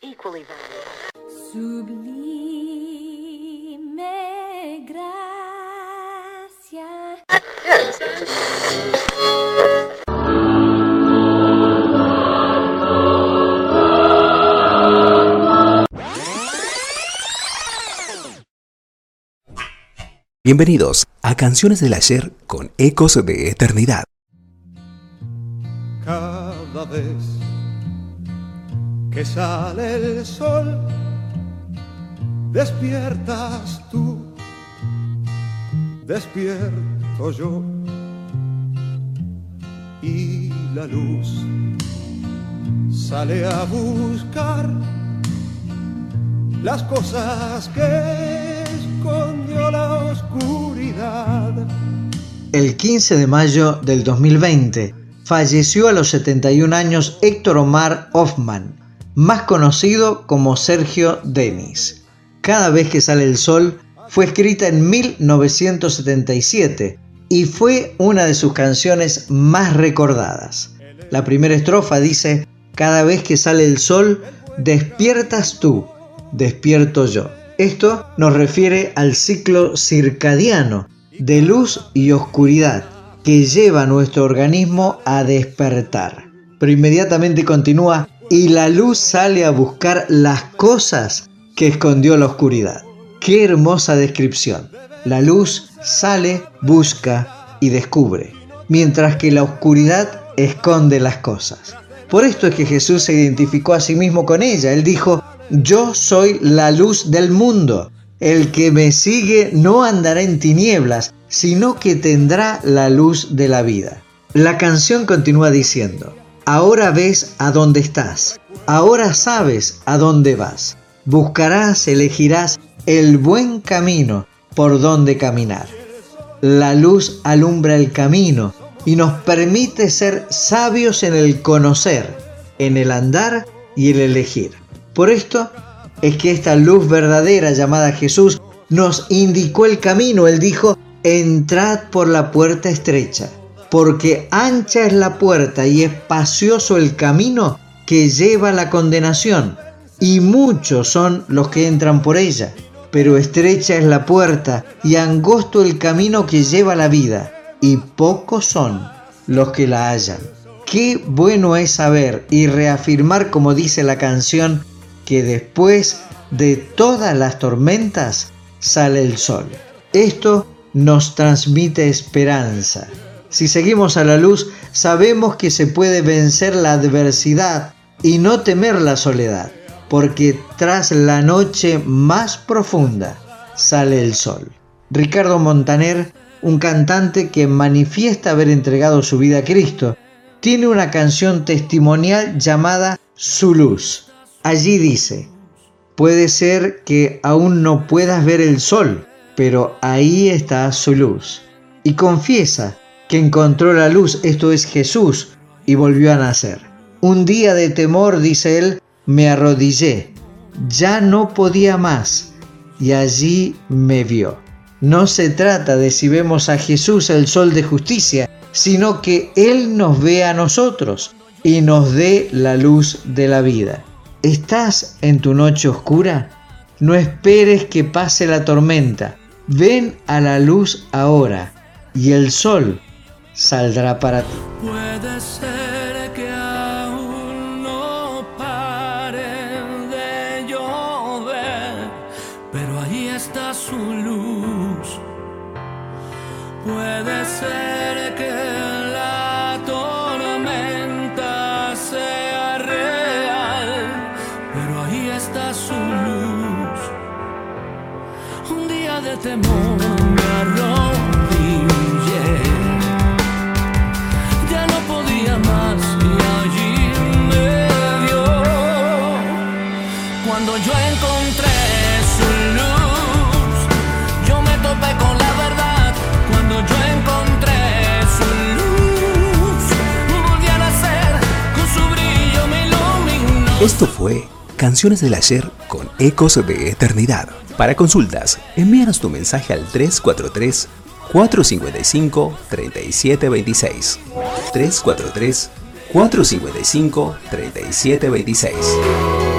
equally valuable. Sublime gracia. Bienvenidos a Canciones del Ayer con Ecos de Eternidad. Cada vez que sale el sol, despiertas tú, despierto yo, y la luz sale a buscar las cosas que escondió la oscuridad. El 15 de mayo del 2020 falleció a los 71 años Héctor Omar Hoffman, más conocido como Sergio Denis. Cada vez que sale el sol fue escrita en 1977 y fue una de sus canciones más recordadas. La primera estrofa dice, cada vez que sale el sol, despiertas tú, despierto yo. Esto nos refiere al ciclo circadiano de luz y oscuridad que lleva a nuestro organismo a despertar. Pero inmediatamente continúa y la luz sale a buscar las cosas que escondió la oscuridad. Qué hermosa descripción. La luz sale, busca y descubre, mientras que la oscuridad esconde las cosas. Por esto es que Jesús se identificó a sí mismo con ella. Él dijo, yo soy la luz del mundo. El que me sigue no andará en tinieblas, sino que tendrá la luz de la vida. La canción continúa diciendo, ahora ves a dónde estás, ahora sabes a dónde vas, buscarás, elegirás el buen camino por donde caminar. La luz alumbra el camino y nos permite ser sabios en el conocer, en el andar y el elegir. Por esto es que esta luz verdadera llamada Jesús nos indicó el camino. Él dijo, entrad por la puerta estrecha, porque ancha es la puerta y espacioso el camino que lleva la condenación, y muchos son los que entran por ella. Pero estrecha es la puerta y angosto el camino que lleva la vida, y pocos son los que la hallan. Qué bueno es saber y reafirmar, como dice la canción, que después de todas las tormentas sale el sol. Esto nos transmite esperanza. Si seguimos a la luz, sabemos que se puede vencer la adversidad y no temer la soledad, porque tras la noche más profunda sale el sol. Ricardo Montaner, un cantante que manifiesta haber entregado su vida a Cristo, tiene una canción testimonial llamada Su luz. Allí dice, puede ser que aún no puedas ver el sol, pero ahí está su luz. Y confiesa que encontró la luz, esto es Jesús, y volvió a nacer. Un día de temor, dice él, me arrodillé, ya no podía más, y allí me vio. No se trata de si vemos a Jesús el sol de justicia, sino que Él nos ve a nosotros y nos dé la luz de la vida. ¿Estás en tu noche oscura? No esperes que pase la tormenta. Ven a la luz ahora y el sol saldrá para ti. Puede ser que aún no pare de llover, pero ahí está su luz. Puede ser que la tormenta sea real, pero ahí está su luz. Un día de temor Esto fue Canciones del Ayer con Ecos de Eternidad. Para consultas, envíanos tu mensaje al 343 455 3726. 343 455 3726.